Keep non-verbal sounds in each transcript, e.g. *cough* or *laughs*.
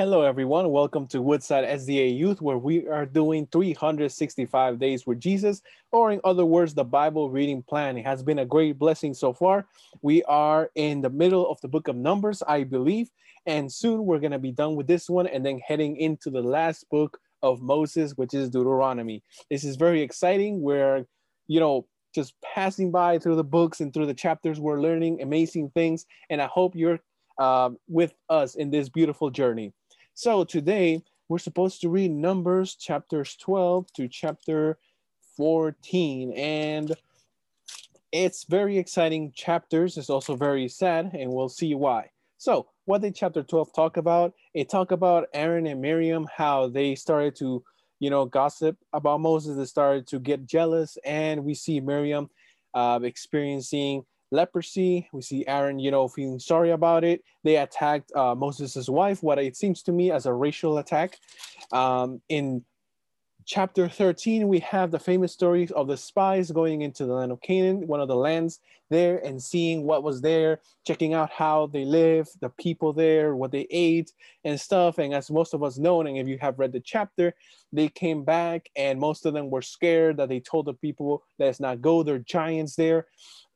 Hello, everyone. Welcome to Woodside SDA Youth, where we are doing 365 days with Jesus, or in other words, the Bible reading plan. It has been a great blessing so far. We are in the middle of the book of Numbers, I believe, and soon we're going to be done with this one and then heading into the last book of Moses, which is Deuteronomy. This is very exciting. We're, you know, just passing by through the books and through the chapters. We're learning amazing things, and I hope you're uh, with us in this beautiful journey. So today we're supposed to read Numbers chapters 12 to chapter 14. And it's very exciting chapters. It's also very sad, and we'll see why. So, what did chapter 12 talk about? It talked about Aaron and Miriam, how they started to, you know, gossip about Moses. They started to get jealous, and we see Miriam uh, experiencing leprosy. We see Aaron, you know, feeling sorry about it. They attacked uh, Moses' wife, what it seems to me as a racial attack. Um, in chapter 13, we have the famous story of the spies going into the land of Canaan, one of the lands there, and seeing what was there, checking out how they live, the people there, what they ate, and stuff. And as most of us know, and if you have read the chapter, they came back and most of them were scared that they told the people, let's not go, there are giants there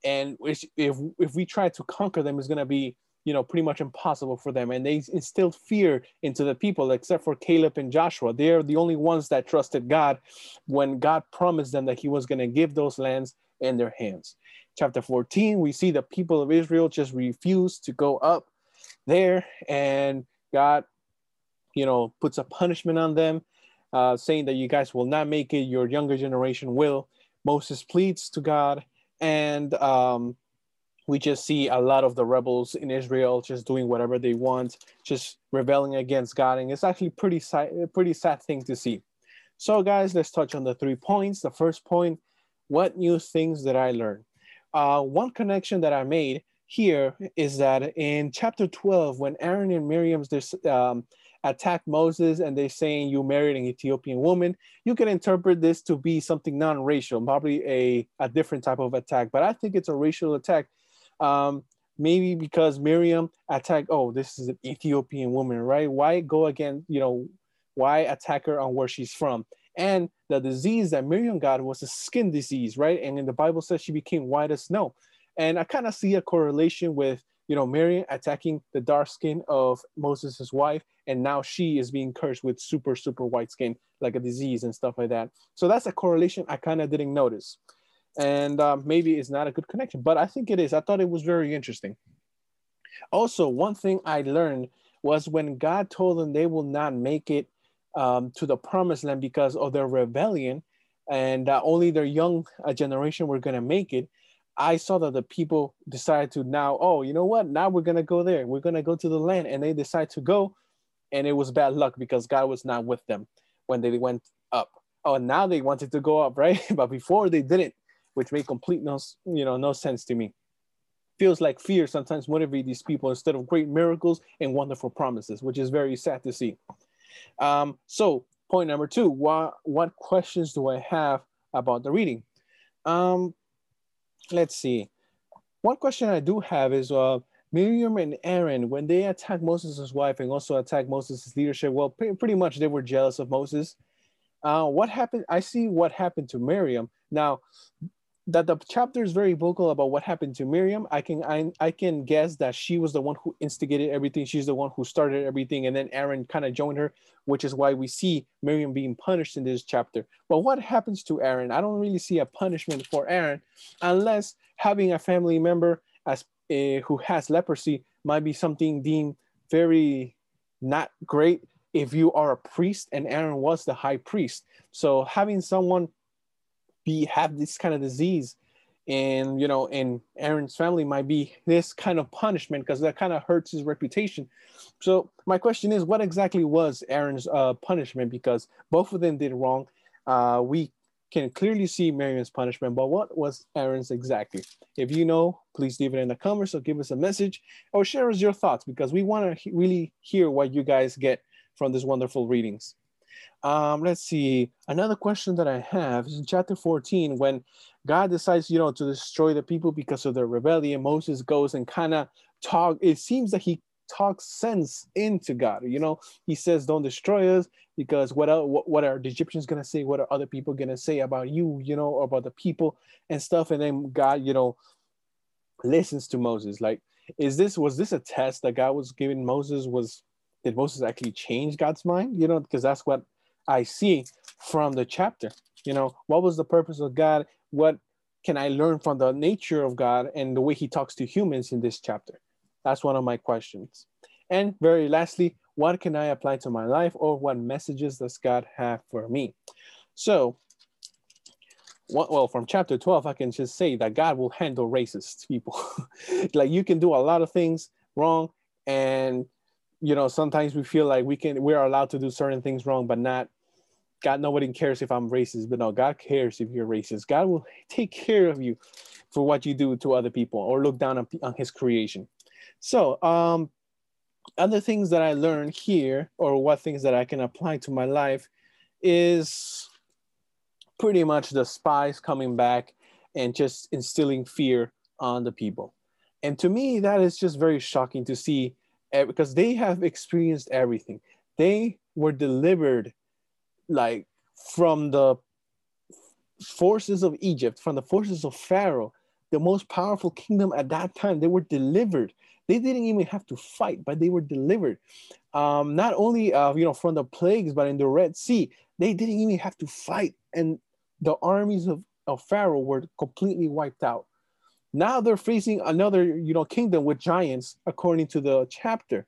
and if if we try to conquer them, it's going to be you know pretty much impossible for them. And they instilled fear into the people, except for Caleb and Joshua. They're the only ones that trusted God when God promised them that He was going to give those lands in their hands. Chapter 14, we see the people of Israel just refuse to go up there, and God, you know, puts a punishment on them, uh, saying that you guys will not make it. Your younger generation will. Moses pleads to God and um, we just see a lot of the rebels in Israel just doing whatever they want, just rebelling against God, and it's actually pretty sad, pretty sad thing to see. So, guys, let's touch on the three points. The first point: what new things did I learn? Uh, one connection that I made here is that in chapter 12, when Aaron and Miriam's um, attack Moses and they're saying you married an Ethiopian woman, you can interpret this to be something non-racial, probably a, a different type of attack. But I think it's a racial attack. Um, maybe because Miriam attacked, oh, this is an Ethiopian woman, right? Why go again, you know, why attack her on where she's from? And the disease that Miriam got was a skin disease, right? And in the Bible says she became white as snow. And I kind of see a correlation with you know, Miriam attacking the dark skin of Moses' wife, and now she is being cursed with super, super white skin, like a disease and stuff like that. So that's a correlation I kind of didn't notice. And um, maybe it's not a good connection, but I think it is. I thought it was very interesting. Also, one thing I learned was when God told them they will not make it um, to the promised land because of their rebellion, and uh, only their young uh, generation were going to make it I saw that the people decided to now, oh, you know what? Now we're gonna go there. We're gonna go to the land, and they decide to go, and it was bad luck because God was not with them when they went up. Oh, now they wanted to go up, *laughs* right? but before they didn't, which made complete no, you know, no sense to me. Feels like fear sometimes motivate these people instead of great miracles and wonderful promises, which is very sad to see. Um, so, point number two: what what questions do I have about the reading? Um, let's see. One question I do have is uh, Miriam and Aaron, when they attacked Moses' wife and also attacked Moses' leadership, well, pretty, pretty much they were jealous of Moses. Uh, what happened? I see what happened to Miriam. Now, that the chapter is very vocal about what happened to Miriam. I can I, I can guess that she was the one who instigated everything. She's the one who started everything, and then Aaron kind of joined her, which is why we see Miriam being punished in this chapter. But what happens to Aaron? I don't really see a punishment for Aaron, unless having a family member as uh, who has leprosy might be something deemed very not great if you are a priest, and Aaron was the high priest. So having someone be have this kind of disease and you know and aaron's family might be this kind of punishment because that kind of hurts his reputation so my question is what exactly was aaron's uh, punishment because both of them did wrong uh, we can clearly see Miriam's punishment, but what was Aaron's exactly? If you know, please leave it in the comments or give us a message or share us your thoughts because we want to really hear what you guys get from these wonderful readings. Um, let's see. Another question that I have is in chapter 14 when God decides, you know, to destroy the people because of their rebellion. Moses goes and kind of talk. It seems that he talks sense into God. You know, he says, "Don't destroy us," because what what, what are the Egyptians gonna say? What are other people gonna say about you? You know, about the people and stuff. And then God, you know, listens to Moses. Like, is this was this a test that God was giving Moses? Was did Moses actually change God's mind? You know, because that's what I see from the chapter. You know, what was the purpose of God? What can I learn from the nature of God and the way he talks to humans in this chapter? That's one of my questions. And very lastly, what can I apply to my life or what messages does God have for me? So, well, from chapter 12, I can just say that God will handle racist people. *laughs* like you can do a lot of things wrong and you know sometimes we feel like we can we're allowed to do certain things wrong but not God, nobody cares if I'm racist, but no, God cares if you're racist. God will *laughs* take care of you for what you do to other people or look down on, on his creation. So, um, other things that I learned here, or what things that I can apply to my life, is pretty much the spies coming back and just instilling fear on the people. And to me, that is just very shocking to see because they have experienced everything. They were delivered like from the forces of Egypt, from the forces of Pharaoh, the most powerful kingdom at that time, they were delivered. They didn't even have to fight, but they were delivered. Um, not only uh, you know from the plagues, but in the Red Sea, they didn't even have to fight, and the armies of, of Pharaoh were completely wiped out. Now they're facing another you know kingdom with giants, according to the chapter.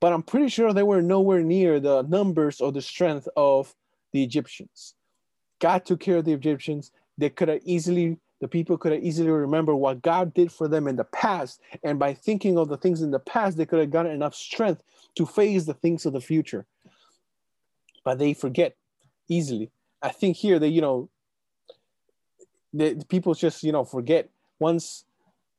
But I'm pretty sure they were nowhere near the numbers or the strength of the Egyptians. God took care of the Egyptians. They could have easily, the people could have easily remember what God did for them in the past. And by thinking of the things in the past, they could have gotten enough strength to face the things of the future. But they forget easily. I think here that, you know, the, the people just, you know, forget once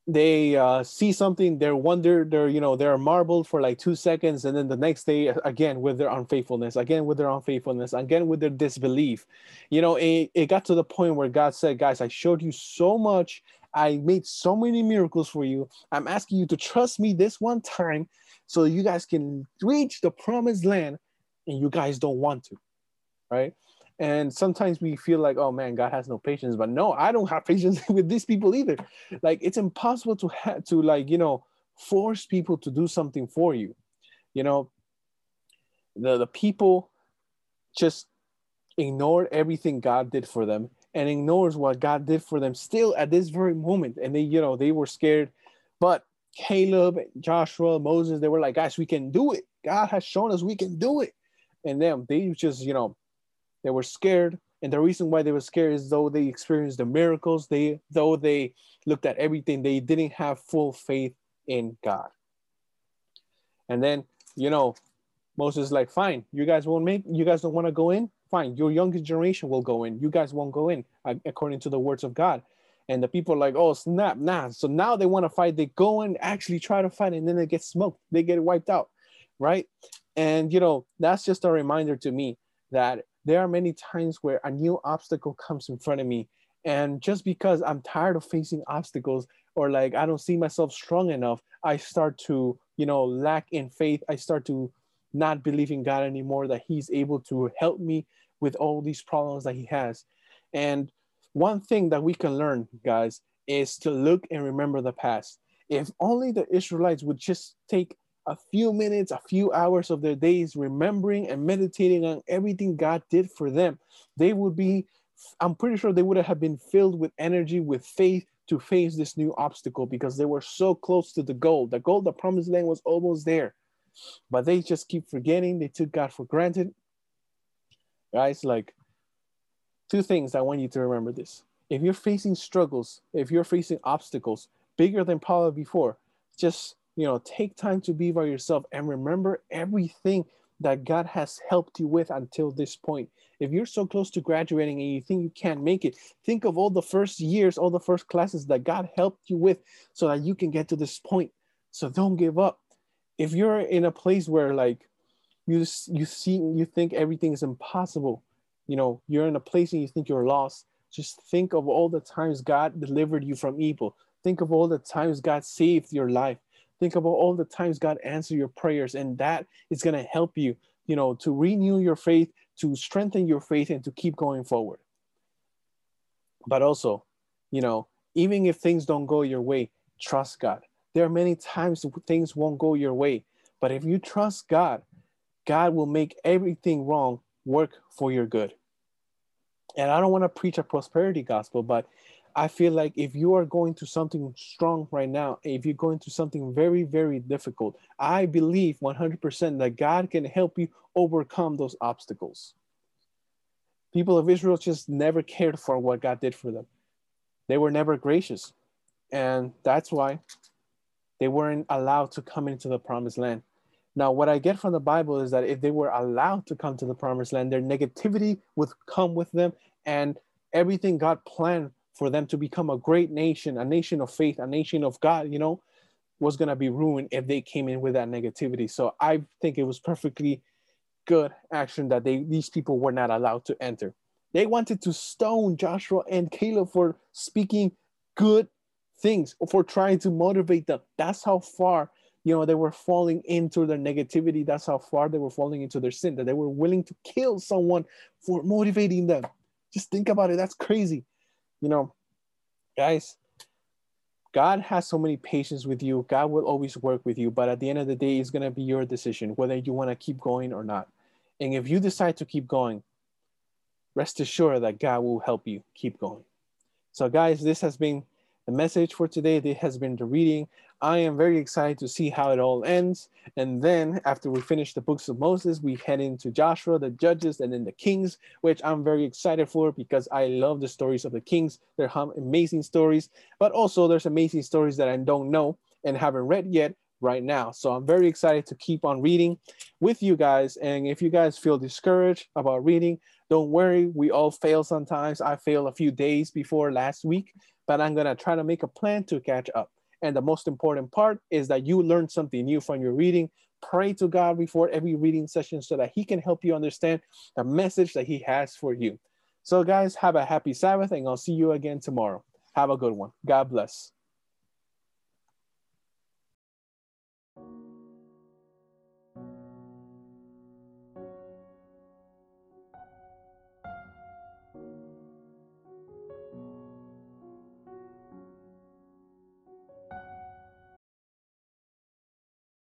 they uh, see something, they're wonder, they're you know they're marbled for like two seconds, and then the next day again with their unfaithfulness, again with their unfaithfulness, again with their disbelief. You know, it, it got to the point where God said, "Guys, I showed you so much. I made so many miracles for you. I'm asking you to trust me this one time, so you guys can reach the promised land, and you guys don't want to, right?" And sometimes we feel like, oh man, God has no patience. But no, I don't have patience *laughs* with these people either. Like it's impossible to have to like, you know, force people to do something for you. You know, the, the people just ignored everything God did for them and ignores what God did for them still at this very moment. And they, you know, they were scared. But Caleb, Joshua, Moses, they were like, guys, we can do it. God has shown us we can do it. And them, they just, you know, they were scared. And the reason why they were scared is though they experienced the miracles, they though they looked at everything, they didn't have full faith in God. And then, you know, Moses like, fine, you guys won't make, you guys don't want to go in? Fine, your youngest generation will go in. You guys won't go in, according to the words of God. And the people are like, oh, snap, nah. So now they want to fight. They go and actually try to fight, and then they get smoked. They get wiped out, right? And, you know, that's just a reminder to me that there are many times where a new obstacle comes in front of me and just because i'm tired of facing obstacles or like i don't see myself strong enough i start to you know lack in faith. I start to not believe in god anymore that he's able to help me with all these problems that he has. And one thing that we can learn guys is to look and remember the past. If only the israelites would just take a few minutes, a few hours of their days remembering and meditating on everything God did for them, they would be, I'm pretty sure they would have been filled with energy, with faith to face this new obstacle because they were so close to the goal. The goal, the promised land was almost there, but they just keep forgetting. They took God for granted. Guys, like two things I want you to remember this. If you're facing struggles, if you're facing obstacles bigger than probably before, just you know, take time to be by yourself and remember everything that God has helped you with until this point. If you're so close to graduating and you think you can't make it, think of all the first years, all the first classes that God helped you with so that you can get to this point. So don't give up. If you're in a place where like you you see you think everything is impossible, you know, you're in a place and you think you're lost, just think of all the times God delivered you from evil. Think of all the times God saved your life Think about all the times God answered your prayers, and that is going to help you, you know, to renew your faith, to strengthen your faith, and to keep going forward. But also, you know, even if things don't go your way, trust God. There are many times things won't go your way, but if you trust God, God will make everything wrong work for your good. And I don't want to preach a prosperity gospel, but I feel like if you are going to something strong right now, if you're going to something very, very difficult, I believe 100% that God can help you overcome those obstacles. People of Israel just never cared for what God did for them. They were never gracious. And that's why they weren't allowed to come into the promised land. Now, what I get from the Bible is that if they were allowed to come to the promised land, their negativity would come with them, and everything God planned for them to become a great nation, a nation of faith, a nation of God, you know, was going to be ruined if they came in with that negativity. So I think it was perfectly good action that they these people were not allowed to enter. They wanted to stone Joshua and Caleb for speaking good things, for trying to motivate them. That's how far you know, they were falling into their negativity. That's how far they were falling into their sin, that they were willing to kill someone for motivating them. Just think about it. That's crazy. You know, guys, God has so many patience with you. God will always work with you. But at the end of the day, it's going to be your decision whether you want to keep going or not. And if you decide to keep going, rest assured that God will help you keep going. So, guys, this has been the message for today. This has been the reading. I am very excited to see how it all ends. And then after we finish the books of Moses, we head into Joshua, the judges, and then the kings, which I'm very excited for because I love the stories of the kings. They're amazing stories, but also there's amazing stories that I don't know and haven't read yet right now. So I'm very excited to keep on reading with you guys. And if you guys feel discouraged about reading, don't worry. We all fail sometimes. I failed a few days before last week, but I'm going to try to make a plan to catch up. And the most important part is that you learn something new from your reading. Pray to God before every reading session so that He can help you understand the message that He has for you. So, guys, have a happy Sabbath, and I'll see you again tomorrow. Have a good one. God bless.